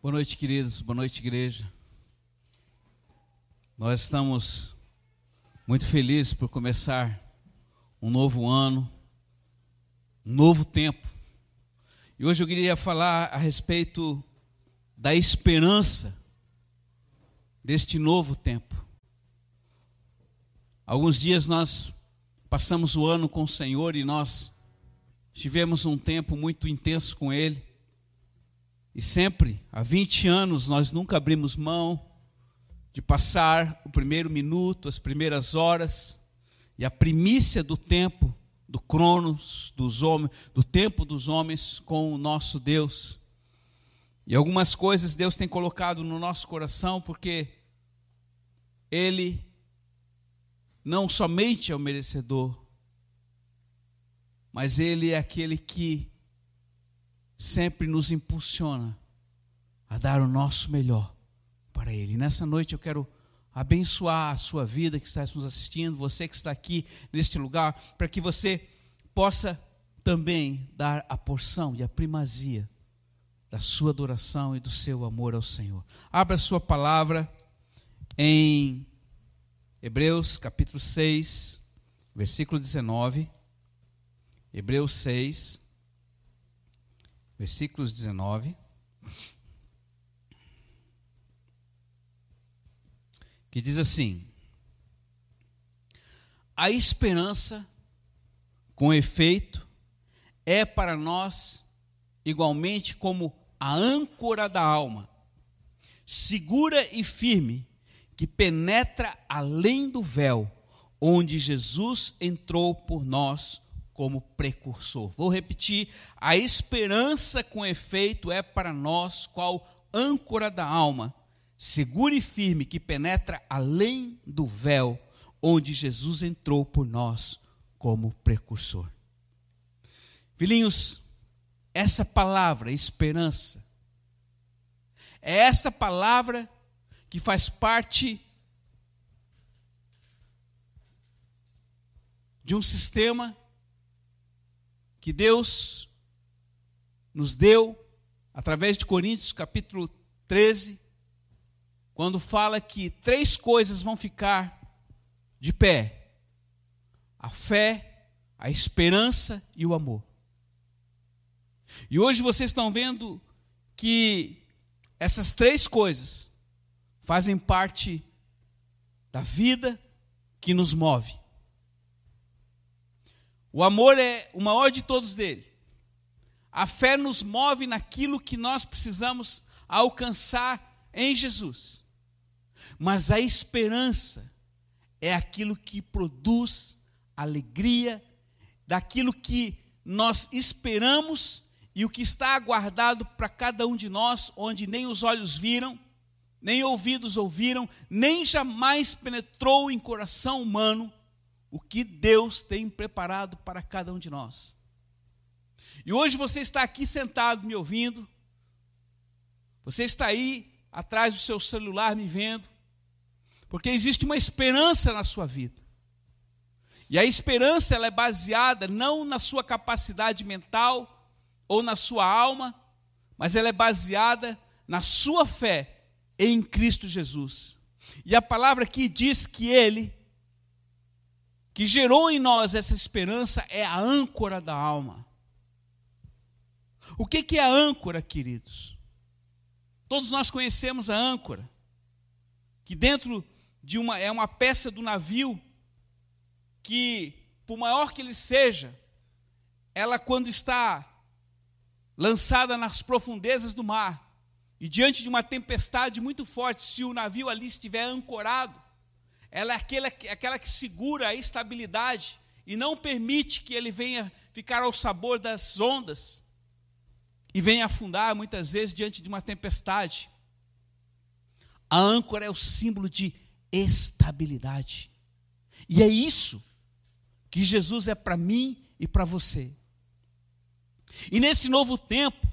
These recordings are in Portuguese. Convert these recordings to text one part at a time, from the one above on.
Boa noite, queridos. Boa noite, igreja. Nós estamos muito felizes por começar um novo ano, um novo tempo. E hoje eu queria falar a respeito da esperança deste novo tempo. Alguns dias nós passamos o ano com o Senhor e nós tivemos um tempo muito intenso com Ele. E sempre, há 20 anos, nós nunca abrimos mão de passar o primeiro minuto, as primeiras horas e a primícia do tempo, do cronos dos homens, do tempo dos homens com o nosso Deus. E algumas coisas Deus tem colocado no nosso coração porque ele não somente é o merecedor, mas ele é aquele que sempre nos impulsiona a dar o nosso melhor para Ele. nessa noite eu quero abençoar a sua vida que está nos assistindo, você que está aqui neste lugar, para que você possa também dar a porção e a primazia da sua adoração e do seu amor ao Senhor. Abra a sua palavra em Hebreus capítulo 6, versículo 19. Hebreus 6, versículos 19. Que diz assim: A esperança, com efeito, é para nós igualmente como a âncora da alma, segura e firme, que penetra além do véu, onde Jesus entrou por nós como precursor. Vou repetir: a esperança com efeito é para nós qual âncora da alma, segura e firme, que penetra além do véu, onde Jesus entrou por nós como precursor. Filhinhos, essa palavra, esperança, é essa palavra que faz parte de um sistema que Deus nos deu através de Coríntios capítulo 13, quando fala que três coisas vão ficar de pé: a fé, a esperança e o amor. E hoje vocês estão vendo que essas três coisas fazem parte da vida que nos move. O amor é o maior de todos dele. A fé nos move naquilo que nós precisamos alcançar em Jesus. Mas a esperança é aquilo que produz alegria, daquilo que nós esperamos e o que está aguardado para cada um de nós, onde nem os olhos viram, nem ouvidos ouviram, nem jamais penetrou em coração humano o que Deus tem preparado para cada um de nós. E hoje você está aqui sentado me ouvindo, você está aí atrás do seu celular me vendo, porque existe uma esperança na sua vida. E a esperança ela é baseada não na sua capacidade mental ou na sua alma, mas ela é baseada na sua fé em Cristo Jesus. E a palavra aqui diz que ele que gerou em nós essa esperança é a âncora da alma. O que é a âncora, queridos? Todos nós conhecemos a âncora, que dentro de uma é uma peça do navio que, por maior que ele seja, ela quando está lançada nas profundezas do mar e diante de uma tempestade muito forte, se o navio ali estiver ancorado, ela é aquela, aquela que segura a estabilidade e não permite que ele venha ficar ao sabor das ondas e venha afundar muitas vezes diante de uma tempestade. A âncora é o símbolo de estabilidade. E é isso que Jesus é para mim e para você. E nesse novo tempo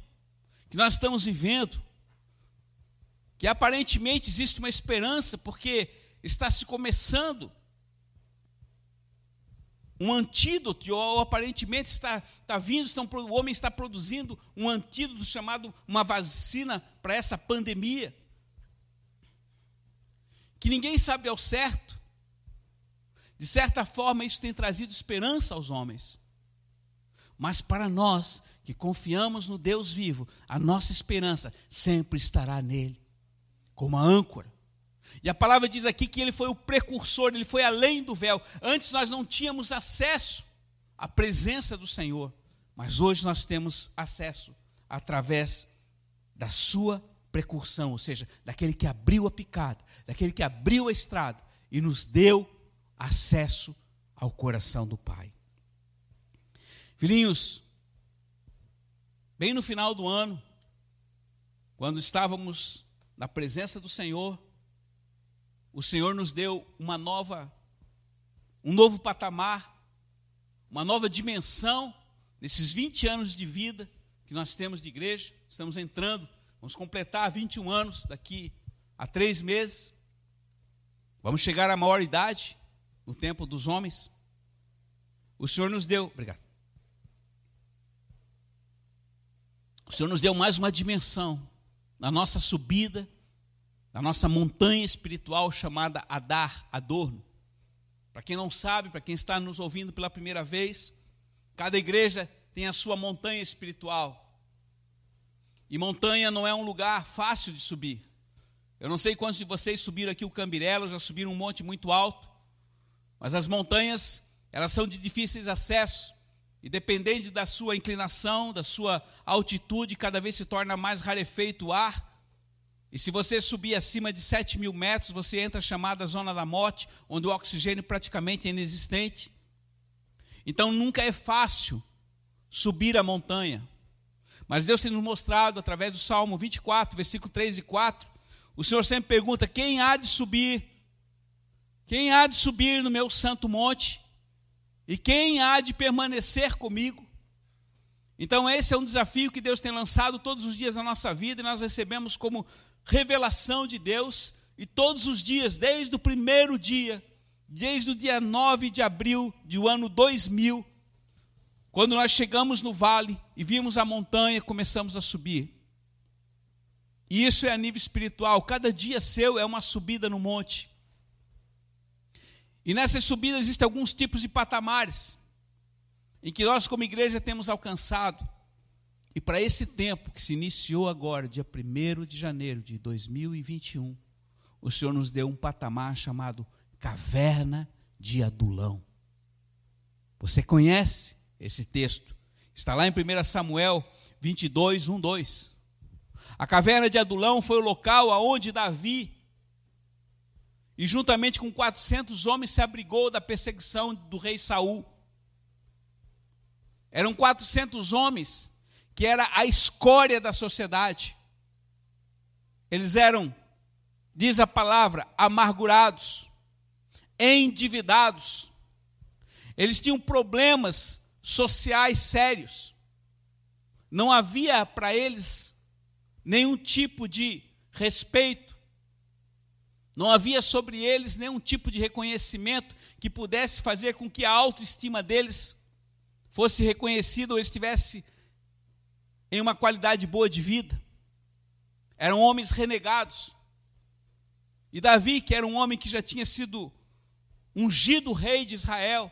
que nós estamos vivendo, que aparentemente existe uma esperança, porque está se começando um antídoto, ou aparentemente está, está vindo, estão, o homem está produzindo um antídoto chamado uma vacina para essa pandemia. Que ninguém sabe ao certo. De certa forma, isso tem trazido esperança aos homens. Mas para nós que confiamos no Deus vivo, a nossa esperança sempre estará nele, como a âncora. E a palavra diz aqui que ele foi o precursor, ele foi além do véu. Antes nós não tínhamos acesso à presença do Senhor, mas hoje nós temos acesso através da sua precursão, ou seja, daquele que abriu a picada, daquele que abriu a estrada e nos deu acesso ao coração do Pai. Filhinhos, bem no final do ano, quando estávamos na presença do Senhor, o Senhor nos deu uma nova, um novo patamar, uma nova dimensão nesses 20 anos de vida que nós temos de igreja. Estamos entrando, vamos completar 21 anos daqui a três meses. Vamos chegar à maior idade no tempo dos homens. O Senhor nos deu, obrigado. O Senhor nos deu mais uma dimensão na nossa subida da nossa montanha espiritual chamada Adar, Adorno. Para quem não sabe, para quem está nos ouvindo pela primeira vez, cada igreja tem a sua montanha espiritual. E montanha não é um lugar fácil de subir. Eu não sei quantos de vocês subiram aqui o Cambirelo, já subiram um monte muito alto, mas as montanhas, elas são de difíceis acessos. E dependendo da sua inclinação, da sua altitude, cada vez se torna mais rarefeito o ar. E se você subir acima de 7 mil metros, você entra chamada zona da morte, onde o oxigênio praticamente é inexistente. Então nunca é fácil subir a montanha. Mas Deus tem nos mostrado, através do Salmo 24, versículo 3 e 4, o Senhor sempre pergunta: quem há de subir? Quem há de subir no meu santo monte? E quem há de permanecer comigo? Então, esse é um desafio que Deus tem lançado todos os dias na nossa vida e nós recebemos como revelação de Deus, e todos os dias, desde o primeiro dia, desde o dia 9 de abril do ano 2000, quando nós chegamos no vale e vimos a montanha, começamos a subir. E isso é a nível espiritual, cada dia seu é uma subida no monte. E nessas subidas existem alguns tipos de patamares, em que nós, como igreja, temos alcançado. E para esse tempo que se iniciou agora, dia 1 de janeiro de 2021, o Senhor nos deu um patamar chamado Caverna de Adulão. Você conhece esse texto? Está lá em 1 Samuel 22, 1, 2. A caverna de Adulão foi o local aonde Davi, e juntamente com 400 homens, se abrigou da perseguição do rei Saul. Eram 400 homens que era a escória da sociedade. Eles eram, diz a palavra, amargurados, endividados. Eles tinham problemas sociais sérios. Não havia para eles nenhum tipo de respeito. Não havia sobre eles nenhum tipo de reconhecimento que pudesse fazer com que a autoestima deles fosse reconhecida ou eles tivessem em uma qualidade boa de vida. Eram homens renegados. E Davi, que era um homem que já tinha sido ungido rei de Israel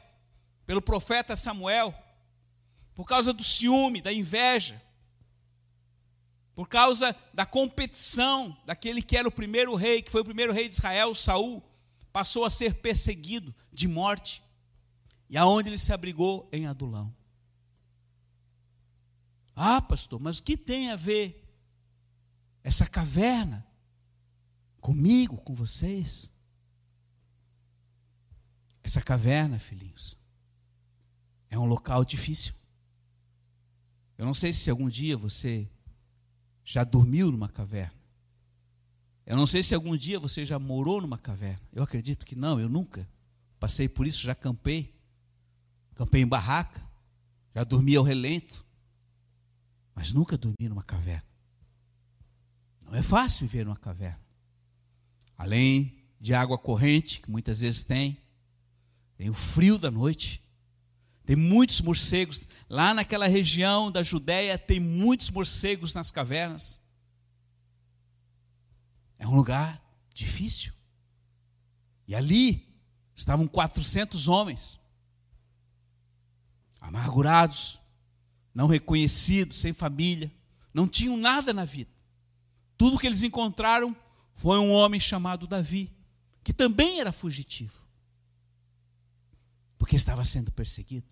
pelo profeta Samuel, por causa do ciúme, da inveja, por causa da competição daquele que era o primeiro rei, que foi o primeiro rei de Israel, Saul, passou a ser perseguido de morte. E aonde ele se abrigou? Em Adulão. Ah, pastor, mas o que tem a ver essa caverna comigo, com vocês? Essa caverna, filhinhos, é um local difícil. Eu não sei se algum dia você já dormiu numa caverna. Eu não sei se algum dia você já morou numa caverna. Eu acredito que não, eu nunca. Passei por isso, já campei. Campei em barraca, já dormi ao relento mas nunca dormi numa caverna. Não é fácil viver numa caverna. Além de água corrente, que muitas vezes tem, tem o frio da noite, Tem muitos morcegos. Lá naquela região da Judéia, tem muitos morcegos nas cavernas. É um lugar difícil. E ali estavam 400 homens, amargurados, não reconhecidos, sem família, não tinham nada na vida. Tudo que eles encontraram foi um homem chamado Davi, que também era fugitivo, porque estava sendo perseguido.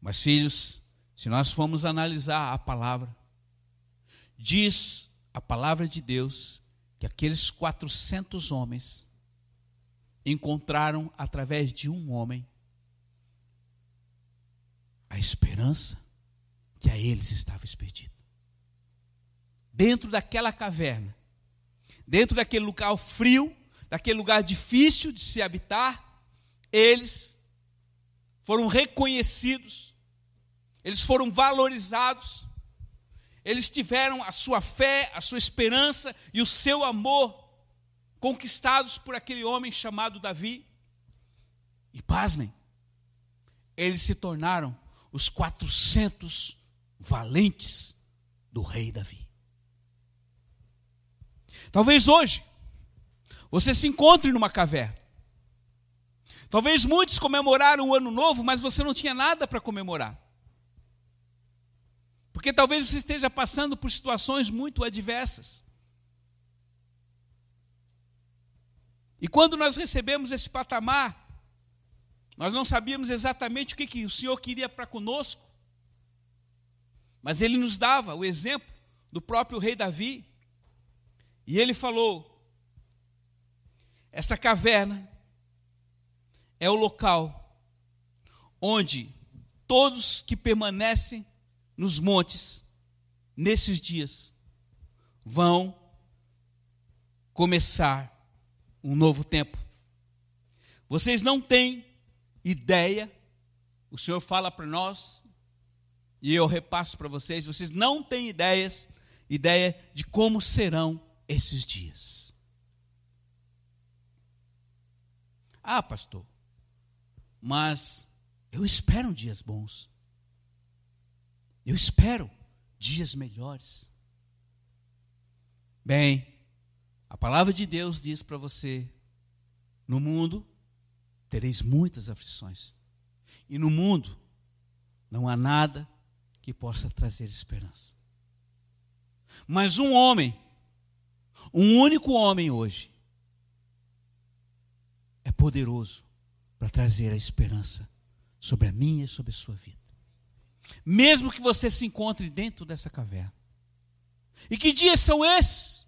Mas, filhos, se nós formos analisar a palavra, diz a palavra de Deus que aqueles 400 homens encontraram através de um homem a esperança que a eles estava expedida. Dentro daquela caverna, dentro daquele lugar frio, daquele lugar difícil de se habitar, eles foram reconhecidos, eles foram valorizados, eles tiveram a sua fé, a sua esperança e o seu amor conquistados por aquele homem chamado Davi. E pasmem, eles se tornaram os 400 valentes do rei Davi. Talvez hoje você se encontre numa caverna. Talvez muitos comemoraram o ano novo, mas você não tinha nada para comemorar. Porque talvez você esteja passando por situações muito adversas. E quando nós recebemos esse patamar, nós não sabíamos exatamente o que, que o Senhor queria para conosco, mas Ele nos dava o exemplo do próprio rei Davi, e ele falou: esta caverna é o local onde todos que permanecem nos montes nesses dias vão começar um novo tempo. Vocês não têm ideia, o Senhor fala para nós, e eu repasso para vocês, vocês não têm ideias, ideia de como serão esses dias. Ah, pastor, mas eu espero dias bons. Eu espero dias melhores. Bem, a palavra de Deus diz para você: no mundo tereis muitas aflições, e no mundo não há nada que possa trazer esperança. Mas um homem, um único homem hoje, é poderoso para trazer a esperança sobre a minha e sobre a sua vida. Mesmo que você se encontre dentro dessa caverna. E que dias são esses?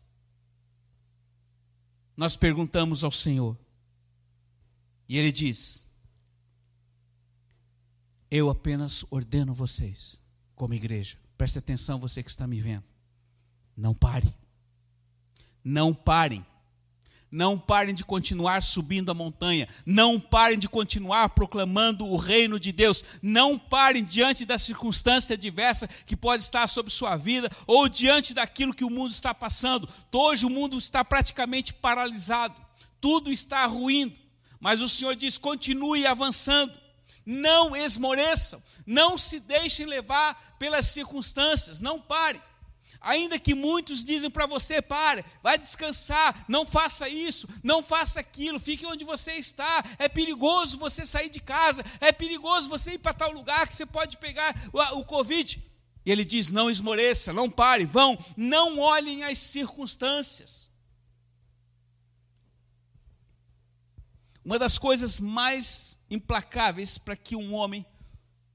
nós perguntamos ao Senhor. E Ele diz: Eu apenas ordeno vocês, como igreja, preste atenção, você que está me vendo. Não pare. Não parem não parem de continuar subindo a montanha. Não parem de continuar proclamando o reino de Deus. Não parem diante da circunstância adversa que pode estar sobre sua vida ou diante daquilo que o mundo está passando. Hoje o mundo está praticamente paralisado. Tudo está ruindo. Mas o Senhor diz: continue avançando. Não esmoreçam. Não se deixem levar pelas circunstâncias. Não parem. Ainda que muitos dizem para você, pare, vai descansar, não faça isso, não faça aquilo, fique onde você está. É perigoso você sair de casa, é perigoso você ir para tal lugar que você pode pegar o, o Covid. E ele diz: não esmoreça, não pare, vão, não olhem as circunstâncias. Uma das coisas mais implacáveis para que um homem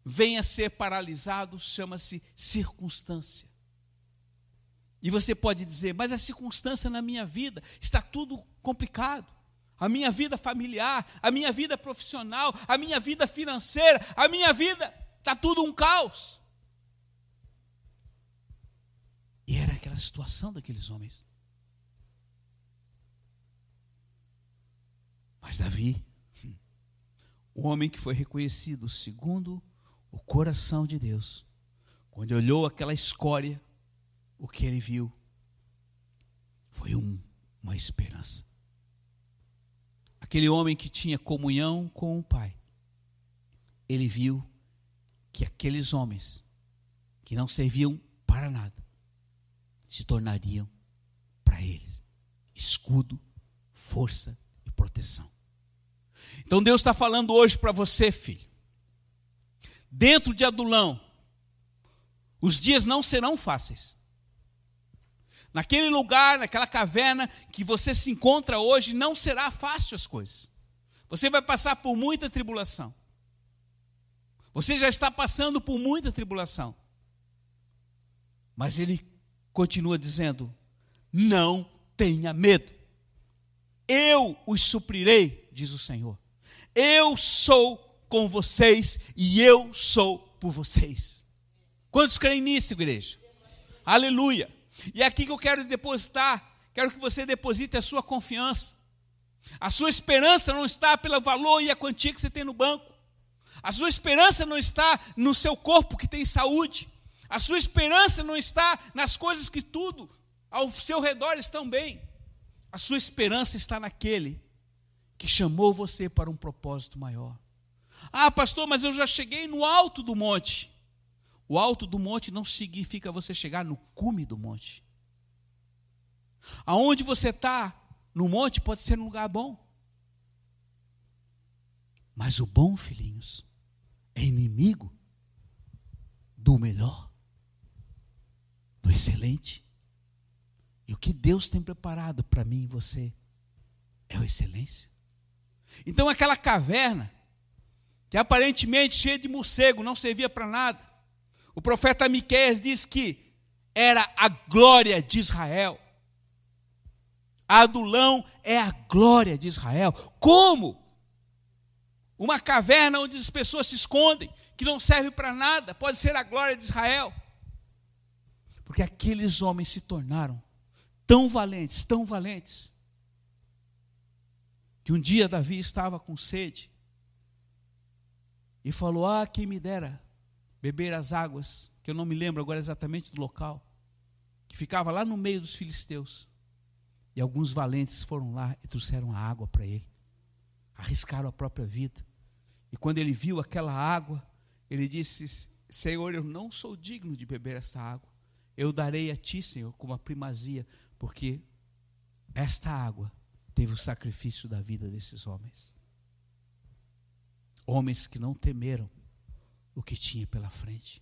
venha a ser paralisado chama-se circunstância. E você pode dizer, mas a circunstância na minha vida está tudo complicado. A minha vida familiar, a minha vida profissional, a minha vida financeira, a minha vida está tudo um caos. E era aquela situação daqueles homens. Mas Davi, o homem que foi reconhecido segundo o coração de Deus, quando olhou aquela escória, o que ele viu foi um, uma esperança. Aquele homem que tinha comunhão com o Pai ele viu que aqueles homens que não serviam para nada se tornariam para eles escudo, força e proteção. Então Deus está falando hoje para você, filho. Dentro de Adulão, os dias não serão fáceis. Naquele lugar, naquela caverna que você se encontra hoje, não será fácil as coisas. Você vai passar por muita tribulação. Você já está passando por muita tribulação. Mas ele continua dizendo: não tenha medo. Eu os suprirei, diz o Senhor. Eu sou com vocês e eu sou por vocês. Quantos creem nisso, igreja? Aleluia. E é aqui que eu quero depositar, quero que você deposite a sua confiança. A sua esperança não está pelo valor e a quantia que você tem no banco. A sua esperança não está no seu corpo que tem saúde. A sua esperança não está nas coisas que tudo ao seu redor estão bem. A sua esperança está naquele que chamou você para um propósito maior. Ah, pastor, mas eu já cheguei no alto do monte. O alto do monte não significa você chegar no cume do monte. Aonde você está no monte pode ser um lugar bom. Mas o bom, filhinhos, é inimigo do melhor, do excelente. E o que Deus tem preparado para mim e você é a excelência. Então aquela caverna, que aparentemente cheia de morcego, não servia para nada. O profeta Miqueias diz que era a glória de Israel. Adulão é a glória de Israel. Como? Uma caverna onde as pessoas se escondem, que não serve para nada, pode ser a glória de Israel. Porque aqueles homens se tornaram tão valentes, tão valentes, que um dia Davi estava com sede e falou: Ah, quem me dera beber as águas, que eu não me lembro agora exatamente do local, que ficava lá no meio dos filisteus. E alguns valentes foram lá e trouxeram a água para ele, arriscaram a própria vida. E quando ele viu aquela água, ele disse: Senhor, eu não sou digno de beber essa água. Eu darei a ti, Senhor, como a primazia, porque esta água teve o sacrifício da vida desses homens. Homens que não temeram o que tinha pela frente.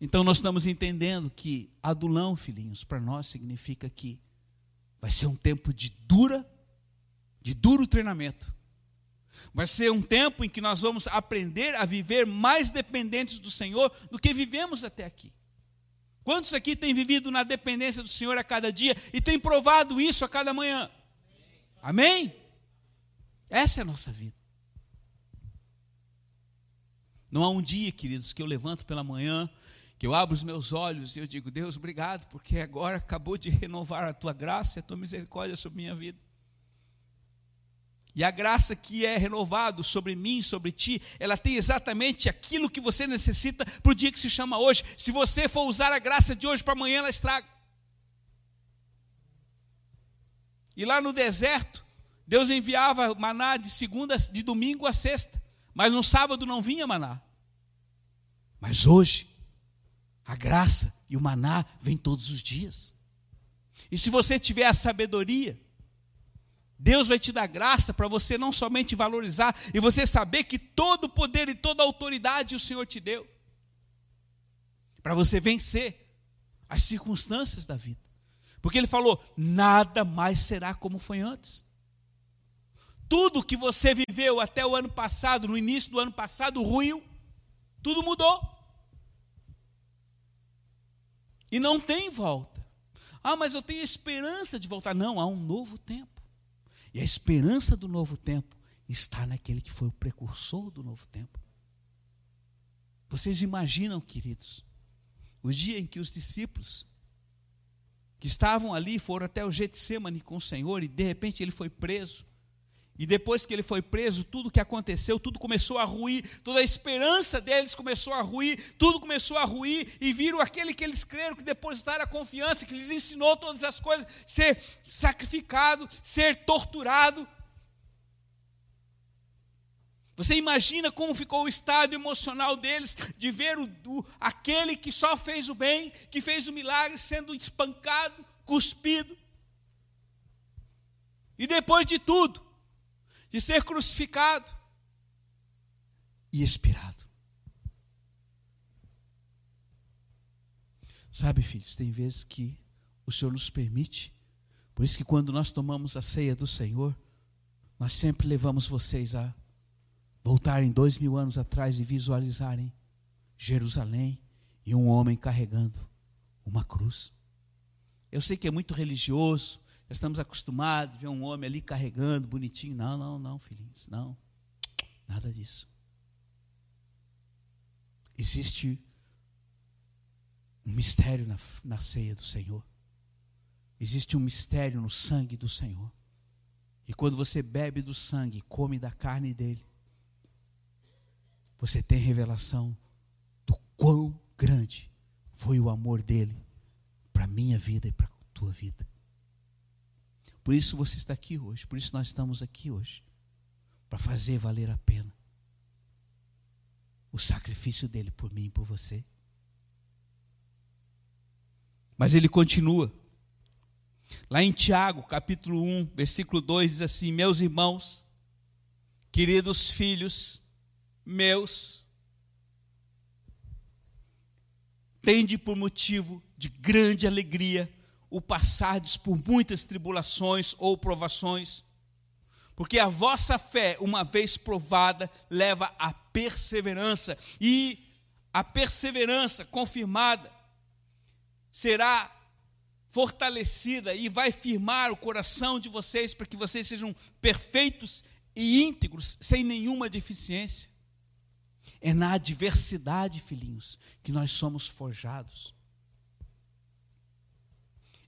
Então nós estamos entendendo que adulão, filhinhos, para nós significa que vai ser um tempo de dura, de duro treinamento Vai ser um tempo em que nós vamos aprender a viver mais dependentes do Senhor do que vivemos até aqui. Quantos aqui têm vivido na dependência do Senhor a cada dia e têm provado isso a cada manhã? Amém? Essa é a nossa vida. Não há um dia, queridos, que eu levanto pela manhã, que eu abro os meus olhos e eu digo, Deus, obrigado, porque agora acabou de renovar a tua graça e a tua misericórdia sobre minha vida. E a graça que é renovado sobre mim, sobre ti, ela tem exatamente aquilo que você necessita para o dia que se chama hoje. Se você for usar a graça de hoje para amanhã, ela estraga. E lá no deserto, Deus enviava maná de segunda, de domingo a sexta, mas no sábado não vinha maná. Mas hoje, a graça e o maná vêm todos os dias. E se você tiver a sabedoria, Deus vai te dar graça para você não somente valorizar e você saber que todo o poder e toda a autoridade o Senhor te deu. Para você vencer as circunstâncias da vida. Porque ele falou: nada mais será como foi antes. Tudo que você viveu até o ano passado, no início do ano passado, ruiu. Tudo mudou. E não tem volta. Ah, mas eu tenho esperança de voltar. Não, há um novo tempo. E a esperança do novo tempo está naquele que foi o precursor do novo tempo. Vocês imaginam, queridos, o dia em que os discípulos que estavam ali foram até o Getsemane com o Senhor e de repente ele foi preso. E depois que ele foi preso, tudo que aconteceu, tudo começou a ruir, toda a esperança deles começou a ruir, tudo começou a ruir, e viram aquele que eles creram, que depositaram a confiança, que lhes ensinou todas as coisas, ser sacrificado, ser torturado. Você imagina como ficou o estado emocional deles de ver o, o, aquele que só fez o bem, que fez o milagre, sendo espancado, cuspido. E depois de tudo, de ser crucificado e expirado. Sabe, filhos, tem vezes que o Senhor nos permite, por isso que quando nós tomamos a ceia do Senhor, nós sempre levamos vocês a voltarem dois mil anos atrás e visualizarem Jerusalém e um homem carregando uma cruz. Eu sei que é muito religioso, já estamos acostumados a ver um homem ali carregando, bonitinho. Não, não, não, filhinhos, não. Nada disso. Existe um mistério na, na ceia do Senhor. Existe um mistério no sangue do Senhor. E quando você bebe do sangue come da carne dele, você tem revelação do quão grande foi o amor dele para a minha vida e para a tua vida. Por isso você está aqui hoje, por isso nós estamos aqui hoje, para fazer valer a pena o sacrifício dele por mim e por você. Mas ele continua. Lá em Tiago, capítulo 1, versículo 2, diz assim: Meus irmãos, queridos filhos, meus, tende por motivo de grande alegria o passardes por muitas tribulações ou provações, porque a vossa fé, uma vez provada, leva à perseverança, e a perseverança confirmada será fortalecida e vai firmar o coração de vocês para que vocês sejam perfeitos e íntegros, sem nenhuma deficiência. É na adversidade, filhinhos, que nós somos forjados.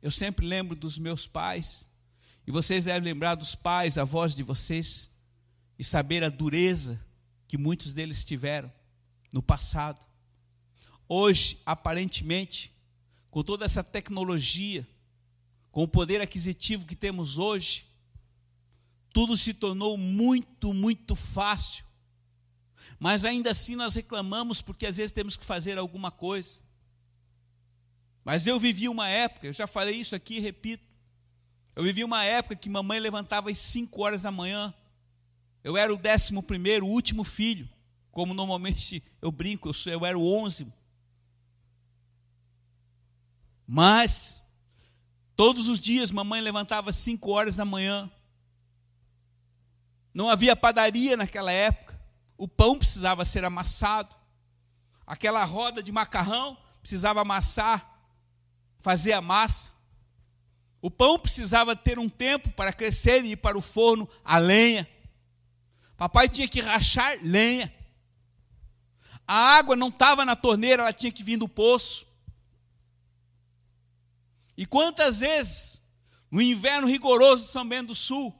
Eu sempre lembro dos meus pais, e vocês devem lembrar dos pais, avós de vocês, e saber a dureza que muitos deles tiveram no passado. Hoje, aparentemente, com toda essa tecnologia, com o poder aquisitivo que temos hoje, tudo se tornou muito, muito fácil. Mas ainda assim nós reclamamos porque às vezes temos que fazer alguma coisa. Mas eu vivi uma época, eu já falei isso aqui repito. Eu vivi uma época que mamãe levantava às 5 horas da manhã. Eu era o décimo primeiro, o último filho. Como normalmente eu brinco, eu, sou, eu era o onze. Mas, todos os dias mamãe levantava às 5 horas da manhã. Não havia padaria naquela época o pão precisava ser amassado, aquela roda de macarrão precisava amassar, fazer a massa. O pão precisava ter um tempo para crescer e ir para o forno a lenha. Papai tinha que rachar lenha. A água não estava na torneira, ela tinha que vir do poço. E quantas vezes, no inverno rigoroso de São Bento do Sul,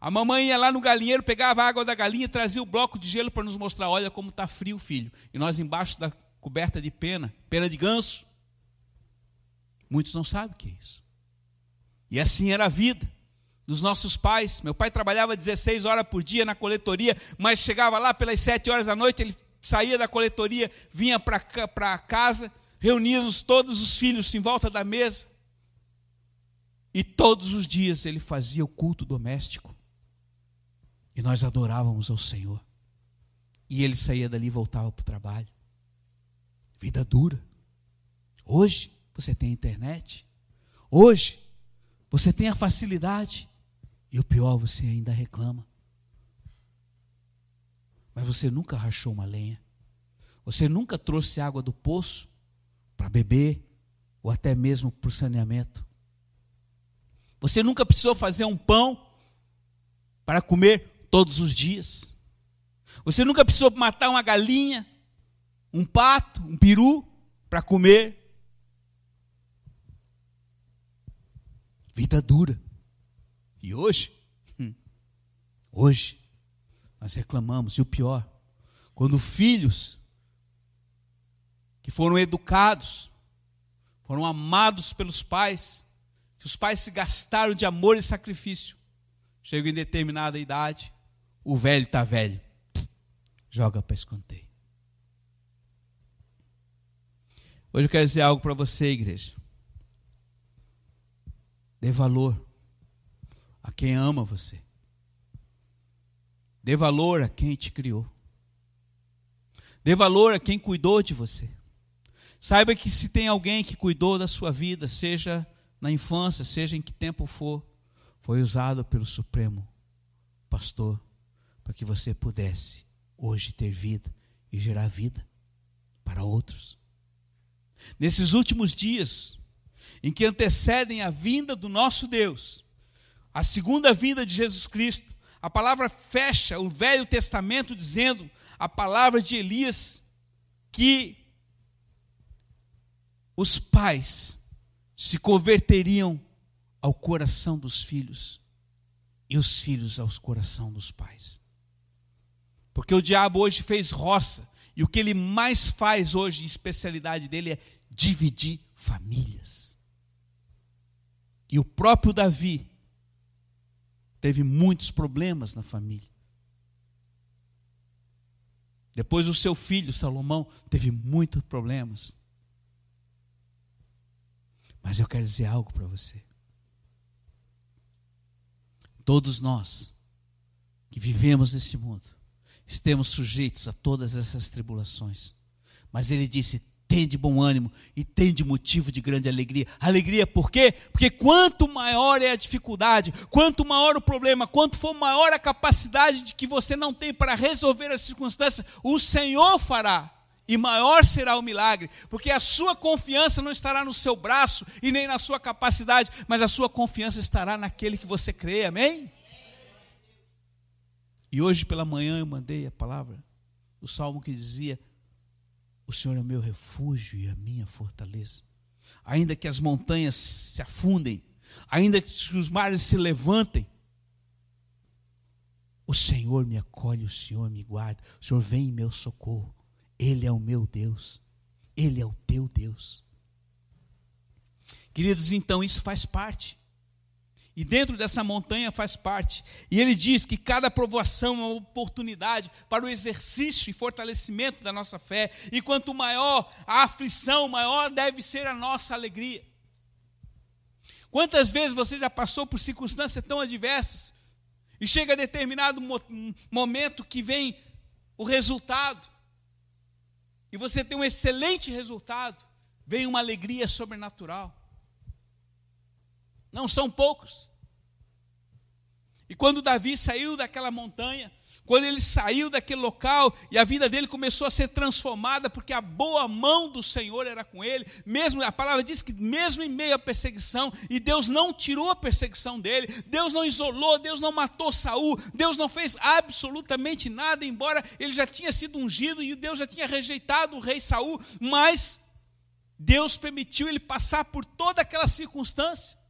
a mamãe ia lá no galinheiro, pegava a água da galinha, trazia o bloco de gelo para nos mostrar: olha como está frio, filho. E nós embaixo da coberta de pena, pena de ganso. Muitos não sabem o que é isso. E assim era a vida dos nossos pais. Meu pai trabalhava 16 horas por dia na coletoria, mas chegava lá pelas 7 horas da noite, ele saía da coletoria, vinha para casa, reuníamos todos os filhos em volta da mesa. E todos os dias ele fazia o culto doméstico. E nós adorávamos ao Senhor. E ele saía dali e voltava para o trabalho. Vida dura. Hoje você tem internet. Hoje você tem a facilidade. E o pior, você ainda reclama. Mas você nunca rachou uma lenha. Você nunca trouxe água do poço para beber ou até mesmo para o saneamento. Você nunca precisou fazer um pão para comer todos os dias. Você nunca precisou matar uma galinha, um pato, um peru para comer. Vida dura. E hoje, hum, hoje, nós reclamamos, e o pior, quando filhos que foram educados, foram amados pelos pais, que os pais se gastaram de amor e sacrifício, chegam em determinada idade, o velho está velho. joga para escanteio. Hoje eu quero dizer algo para você, igreja. Dê valor a quem ama você. Dê valor a quem te criou. Dê valor a quem cuidou de você. Saiba que se tem alguém que cuidou da sua vida, seja na infância, seja em que tempo for, foi usado pelo Supremo Pastor para que você pudesse hoje ter vida e gerar vida para outros. Nesses últimos dias, em que antecedem a vinda do nosso Deus, a segunda vinda de Jesus Cristo, a palavra fecha o Velho Testamento dizendo a palavra de Elias que os pais se converteriam ao coração dos filhos e os filhos ao coração dos pais. Porque o diabo hoje fez roça, e o que ele mais faz hoje, especialidade dele, é dividir famílias. E o próprio Davi teve muitos problemas na família. Depois o seu filho Salomão teve muitos problemas. Mas eu quero dizer algo para você. Todos nós que vivemos nesse mundo estamos sujeitos a todas essas tribulações. Mas ele disse: tende bom ânimo e tende motivo de grande alegria. Alegria por quê? Porque quanto maior é a dificuldade, quanto maior o problema, quanto for maior a capacidade de que você não tem para resolver as circunstâncias, o Senhor fará. E maior será o milagre, porque a sua confiança não estará no seu braço e nem na sua capacidade, mas a sua confiança estará naquele que você crê, amém? E hoje pela manhã eu mandei a palavra, o salmo que dizia: O Senhor é o meu refúgio e a minha fortaleza. Ainda que as montanhas se afundem, ainda que os mares se levantem, o Senhor me acolhe, o Senhor me guarda, o Senhor vem em meu socorro. Ele é o meu Deus, Ele é o teu Deus. Queridos, então isso faz parte e dentro dessa montanha faz parte. E ele diz que cada provação é uma oportunidade para o exercício e fortalecimento da nossa fé. E quanto maior a aflição, maior deve ser a nossa alegria. Quantas vezes você já passou por circunstâncias tão adversas e chega a determinado momento que vem o resultado, e você tem um excelente resultado, vem uma alegria sobrenatural. Não são poucos. E quando Davi saiu daquela montanha, quando ele saiu daquele local e a vida dele começou a ser transformada, porque a boa mão do Senhor era com ele, mesmo a palavra diz que mesmo em meio à perseguição, e Deus não tirou a perseguição dele, Deus não isolou, Deus não matou Saul, Deus não fez absolutamente nada, embora ele já tinha sido ungido e Deus já tinha rejeitado o rei Saul, mas Deus permitiu ele passar por toda aquela circunstância.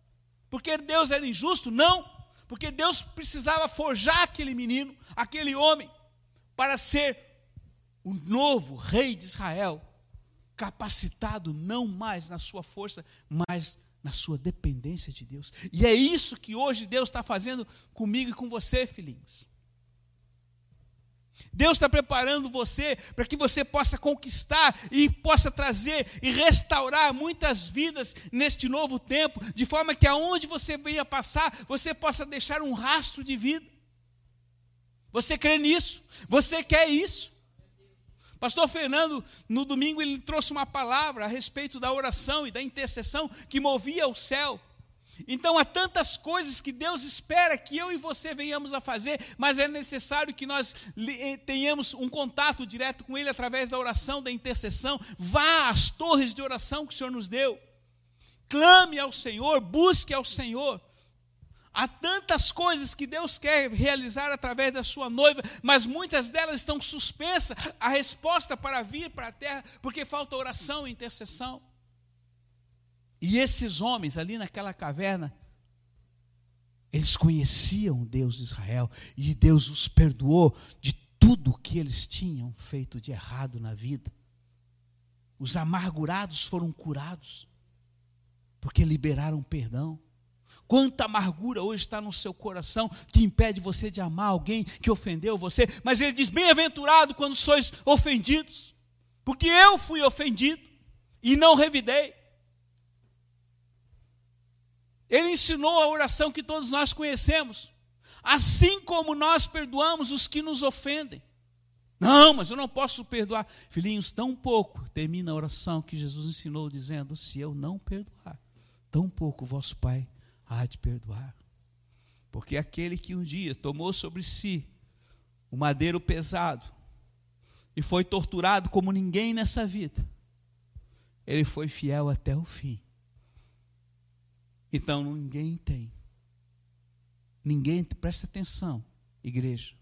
Porque Deus era injusto? Não. Porque Deus precisava forjar aquele menino, aquele homem, para ser o novo rei de Israel, capacitado não mais na sua força, mas na sua dependência de Deus. E é isso que hoje Deus está fazendo comigo e com você, filhinhos. Deus está preparando você para que você possa conquistar e possa trazer e restaurar muitas vidas neste novo tempo, de forma que aonde você venha passar, você possa deixar um rastro de vida. Você crê nisso? Você quer isso? Pastor Fernando, no domingo, ele trouxe uma palavra a respeito da oração e da intercessão que movia o céu. Então há tantas coisas que Deus espera que eu e você venhamos a fazer, mas é necessário que nós eh, tenhamos um contato direto com Ele através da oração, da intercessão. Vá às torres de oração que o Senhor nos deu. Clame ao Senhor, busque ao Senhor. Há tantas coisas que Deus quer realizar através da sua noiva, mas muitas delas estão suspensas. A resposta para vir para a terra, porque falta oração e intercessão. E esses homens ali naquela caverna, eles conheciam o Deus de Israel e Deus os perdoou de tudo o que eles tinham feito de errado na vida. Os amargurados foram curados, porque liberaram perdão. Quanta amargura hoje está no seu coração que impede você de amar alguém que ofendeu você. Mas ele diz: Bem-aventurado quando sois ofendidos, porque eu fui ofendido e não revidei. Ele ensinou a oração que todos nós conhecemos. Assim como nós perdoamos os que nos ofendem. Não, mas eu não posso perdoar. Filhinhos, tão pouco termina a oração que Jesus ensinou, dizendo: Se eu não perdoar, tão pouco vosso Pai há de perdoar. Porque aquele que um dia tomou sobre si o madeiro pesado e foi torturado como ninguém nessa vida, ele foi fiel até o fim. Então ninguém tem. Ninguém, presta atenção, igreja.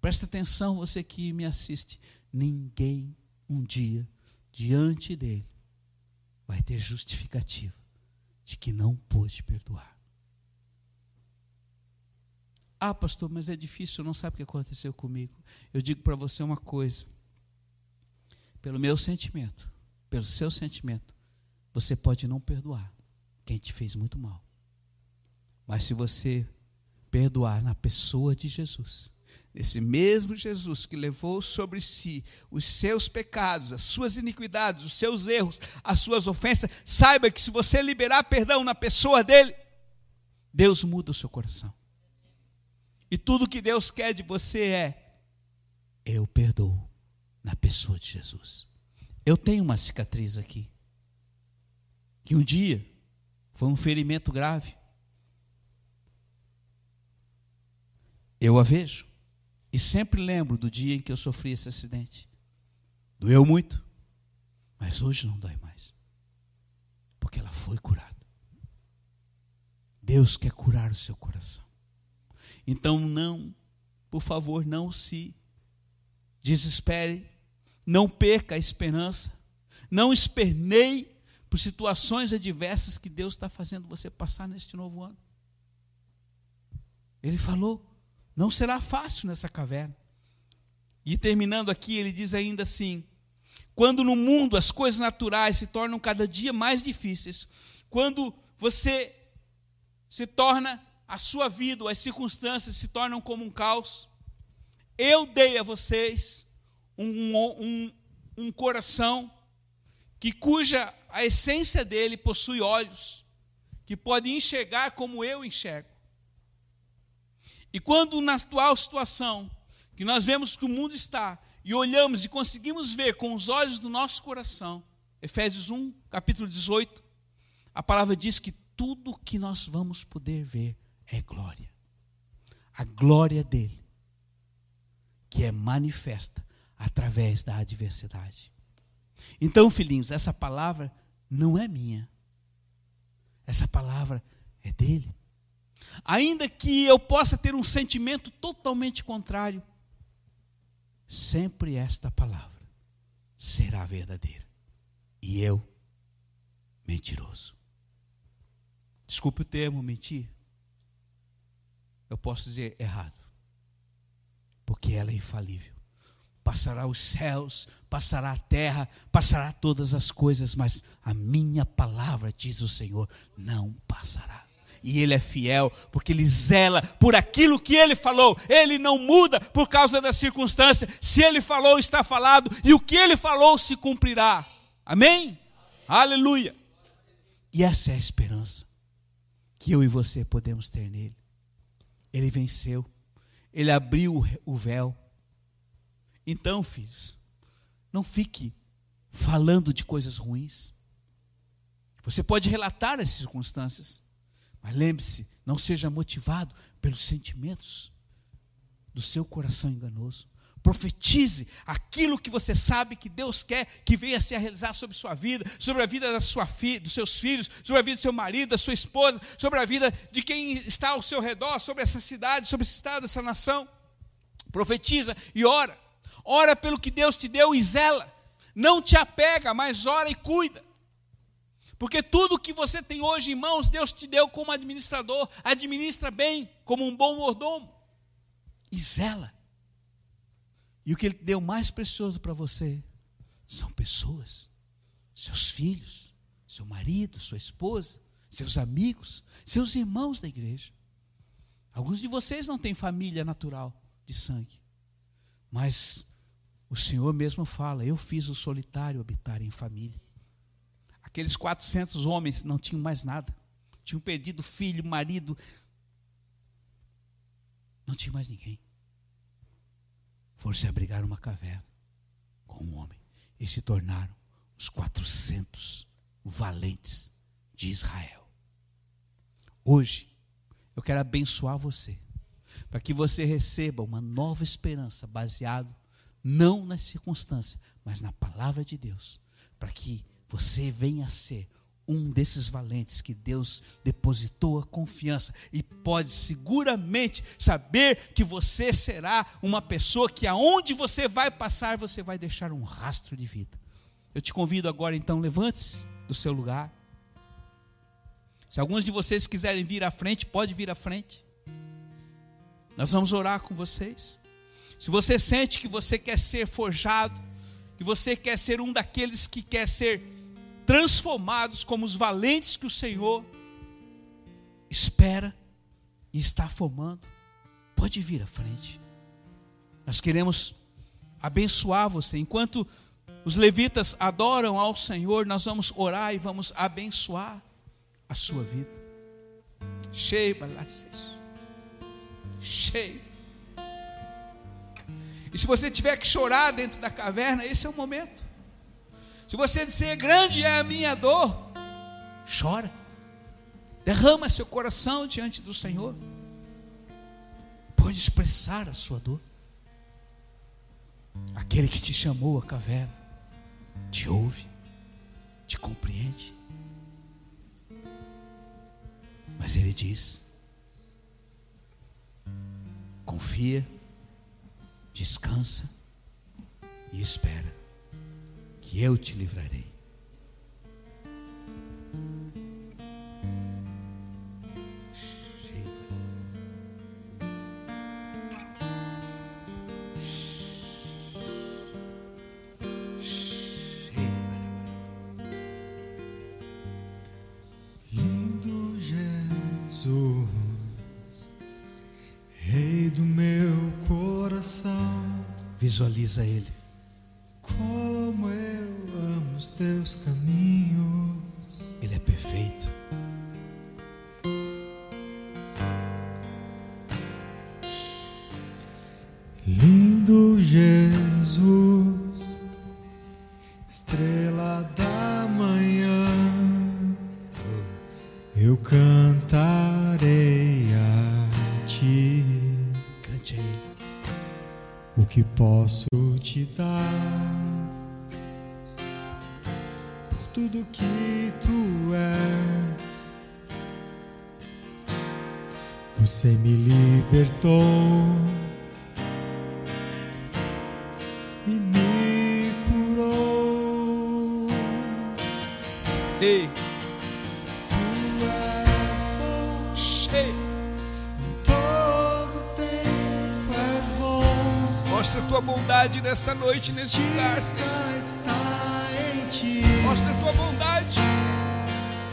Presta atenção, você que me assiste. Ninguém um dia diante dele vai ter justificativa de que não pôde perdoar. Ah, pastor, mas é difícil, não sabe o que aconteceu comigo. Eu digo para você uma coisa. Pelo meu sentimento, pelo seu sentimento, você pode não perdoar quem te fez muito mal. Mas se você perdoar na pessoa de Jesus, esse mesmo Jesus que levou sobre si os seus pecados, as suas iniquidades, os seus erros, as suas ofensas, saiba que se você liberar perdão na pessoa dele, Deus muda o seu coração. E tudo que Deus quer de você é: eu perdoo na pessoa de Jesus. Eu tenho uma cicatriz aqui, que um dia foi um ferimento grave. Eu a vejo. E sempre lembro do dia em que eu sofri esse acidente. Doeu muito, mas hoje não dói mais. Porque ela foi curada. Deus quer curar o seu coração. Então não, por favor, não se desespere, não perca a esperança, não esperneie por situações adversas que Deus está fazendo você passar neste novo ano. Ele falou: não será fácil nessa caverna. E terminando aqui, ele diz ainda assim: quando no mundo as coisas naturais se tornam cada dia mais difíceis, quando você se torna a sua vida, as circunstâncias se tornam como um caos, eu dei a vocês um, um, um coração que cuja a essência dele possui olhos, que pode enxergar como eu enxergo. E quando na atual situação, que nós vemos que o mundo está, e olhamos e conseguimos ver com os olhos do nosso coração, Efésios 1, capítulo 18, a palavra diz que tudo que nós vamos poder ver é glória. A glória dele, que é manifesta através da adversidade. Então, filhinhos, essa palavra não é minha. Essa palavra é dele. Ainda que eu possa ter um sentimento totalmente contrário, sempre esta palavra será verdadeira. E eu, mentiroso. Desculpe o termo mentir. Eu posso dizer errado. Porque ela é infalível. Passará os céus, passará a terra, passará todas as coisas, mas a minha palavra, diz o Senhor, não passará e Ele é fiel, porque Ele zela por aquilo que Ele falou. Ele não muda por causa da circunstância. Se Ele falou, está falado, e o que Ele falou se cumprirá. Amém? Amém. Aleluia. E essa é a esperança que eu e você podemos ter nele. Ele venceu, Ele abriu o véu. Então, filhos, não fique falando de coisas ruins. Você pode relatar as circunstâncias, mas lembre-se, não seja motivado pelos sentimentos do seu coração enganoso. Profetize aquilo que você sabe que Deus quer que venha se realizar sobre sua vida, sobre a vida da sua fi, dos seus filhos, sobre a vida do seu marido, da sua esposa, sobre a vida de quem está ao seu redor, sobre essa cidade, sobre esse estado, essa nação. Profetiza e ora. Ora pelo que Deus te deu e zela. Não te apega, mas ora e cuida. Porque tudo que você tem hoje em mãos, Deus te deu como administrador. Administra bem, como um bom mordomo. E zela. E o que Ele deu mais precioso para você são pessoas, seus filhos, seu marido, sua esposa, seus amigos, seus irmãos da igreja. Alguns de vocês não têm família natural de sangue, mas o Senhor mesmo fala: Eu fiz o solitário habitar em família. Aqueles 400 homens não tinham mais nada, tinham perdido filho, marido, não tinha mais ninguém. Foram se abrigar numa caverna com um homem e se tornaram os 400 valentes de Israel. Hoje, eu quero abençoar você, para que você receba uma nova esperança baseado não na circunstância, mas na palavra de Deus, para que você venha a ser um desses valentes que Deus depositou a confiança e pode seguramente saber que você será uma pessoa que aonde você vai passar, você vai deixar um rastro de vida. Eu te convido agora então, levante-se do seu lugar. Se alguns de vocês quiserem vir à frente, pode vir à frente. Nós vamos orar com vocês. Se você sente que você quer ser forjado, que você quer ser um daqueles que quer ser transformados como os valentes que o Senhor espera e está formando, pode vir à frente. Nós queremos abençoar você. Enquanto os levitas adoram ao Senhor, nós vamos orar e vamos abençoar a sua vida. Cheio, cheio. E se você tiver que chorar dentro da caverna, esse é o momento. Se você disser grande é a minha dor, chora. Derrama seu coração diante do Senhor. Pode expressar a sua dor. Aquele que te chamou a caverna te ouve, te compreende. Mas ele diz: confia, descansa e espera, que eu te livrarei. Visualiza Ele. Como eu amo os teus caminhos. Ele é perfeito. Lindo Jesus, estrela da manhã, eu cantarei que posso te dar por tudo que tu és. Você me libertou e me curou. Ei, bondade nesta noite, neste lugar. Justiça está em ti. Mostra a tua bondade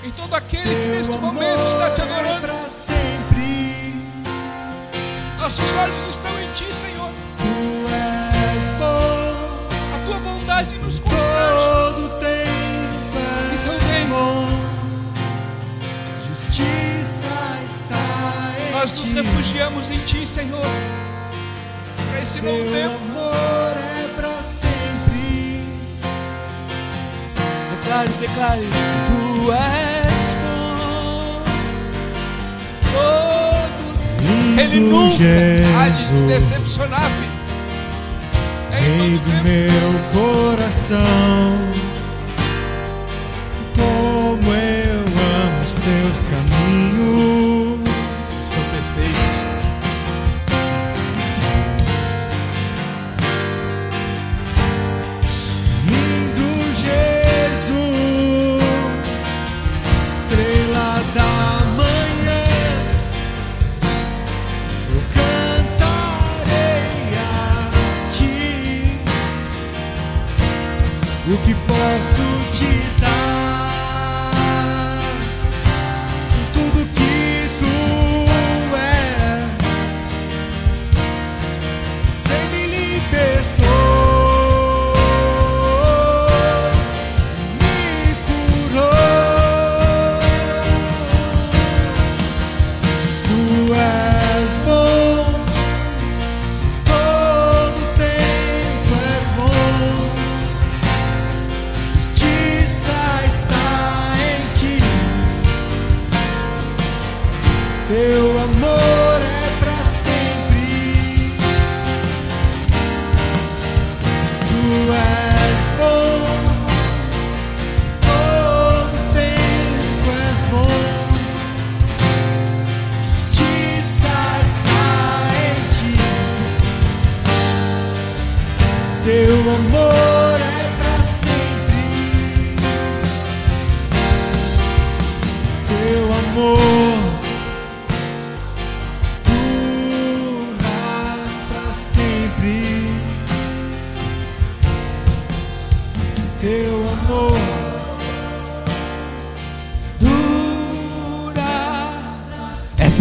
em todo aquele que neste momento está te é adorando. Nossos olhos estão em ti, Senhor. Tu és bom A tua bondade nos constrange. És Então vem. Justiça está em Nós nos refugiamos em ti, Senhor. Para esse novo tempo. Declare, declare. Tu és bom. Todo Ele Lindo nunca há de te Jesus, decepcionar, filho. É em todo do meu coração. Como eu amo os teus caminhos.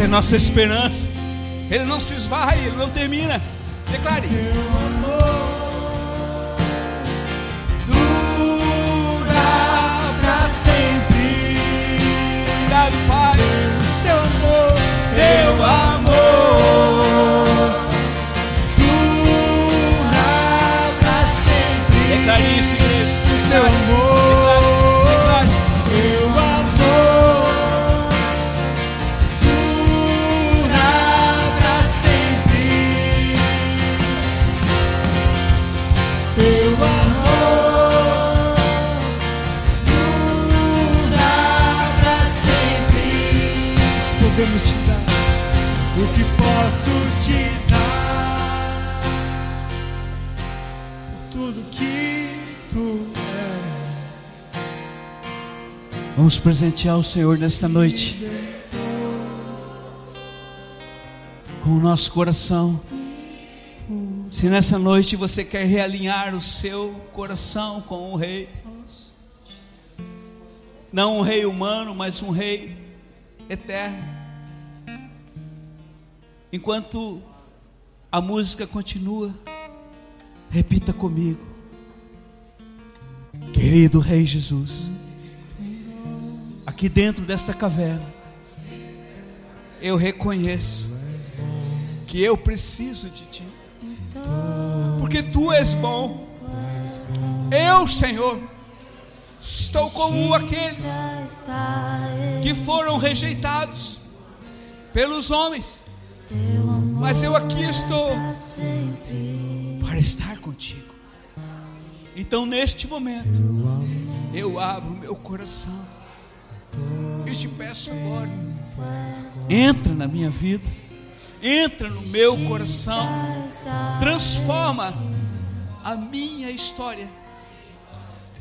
É nossa esperança. Ele não se esvai, ele não termina. Declare. sempre. Obrigado, Pai. Teu amor, Teu amor. Vamos presentear o Senhor nesta noite. Com o nosso coração. Se nessa noite você quer realinhar o seu coração com o Rei, não um Rei humano, mas um Rei eterno. Enquanto a música continua, repita comigo, querido Rei Jesus aqui dentro desta caverna, eu reconheço que eu preciso de Ti, porque Tu és bom. Eu, Senhor, estou como aqueles que foram rejeitados pelos homens, mas eu aqui estou para estar contigo. Então, neste momento, eu abro meu coração e te peço agora, entra na minha vida, entra no meu coração, transforma a minha história.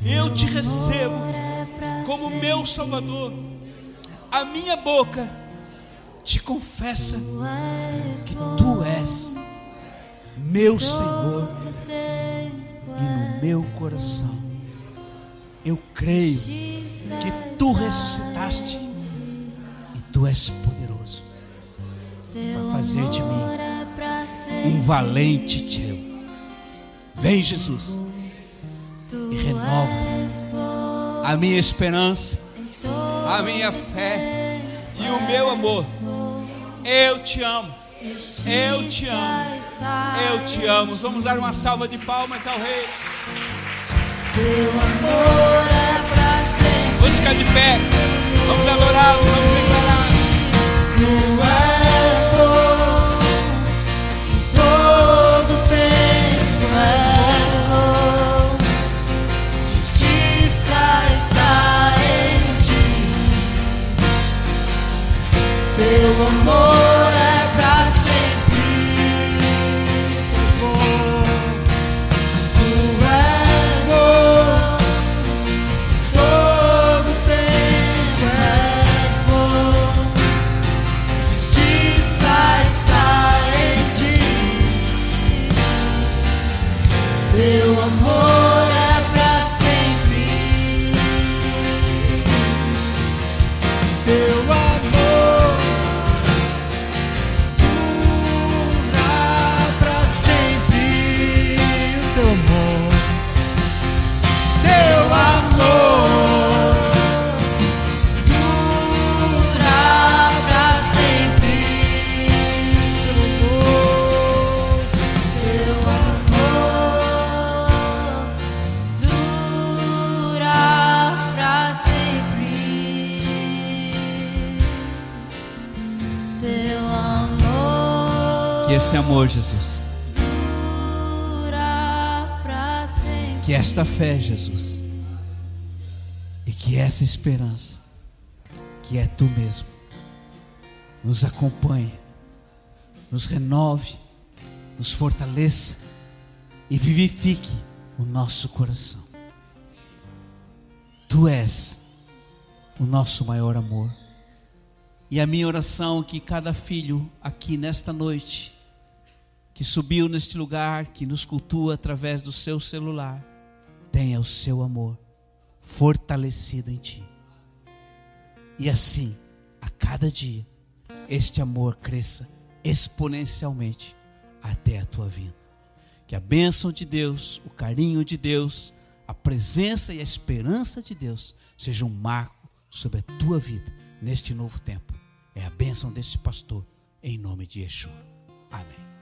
Eu te recebo como meu Salvador. A minha boca te confessa que tu és meu Senhor e no meu coração eu creio que tu ressuscitaste e tu és poderoso para fazer de mim um valente teu. Vem, Jesus, e renova a minha esperança, a minha fé e o meu amor. Eu te amo, eu te amo, eu te amo. Vamos dar uma salva de palmas ao Rei. Teu amor é pra sempre. Vamos ficar de pé, vamos adorá-lo, vamos declarar. Esse amor, Jesus, que esta fé, Jesus, e que essa esperança, que é tu mesmo, nos acompanhe, nos renove, nos fortaleça e vivifique o nosso coração. Tu és o nosso maior amor. E a minha oração é que cada filho aqui nesta noite, que subiu neste lugar, que nos cultua através do seu celular, tenha o seu amor fortalecido em ti. E assim, a cada dia, este amor cresça exponencialmente até a tua vida. Que a bênção de Deus, o carinho de Deus, a presença e a esperança de Deus seja um marco sobre a tua vida neste novo tempo. É a bênção deste pastor, em nome de Yeshua. Amém.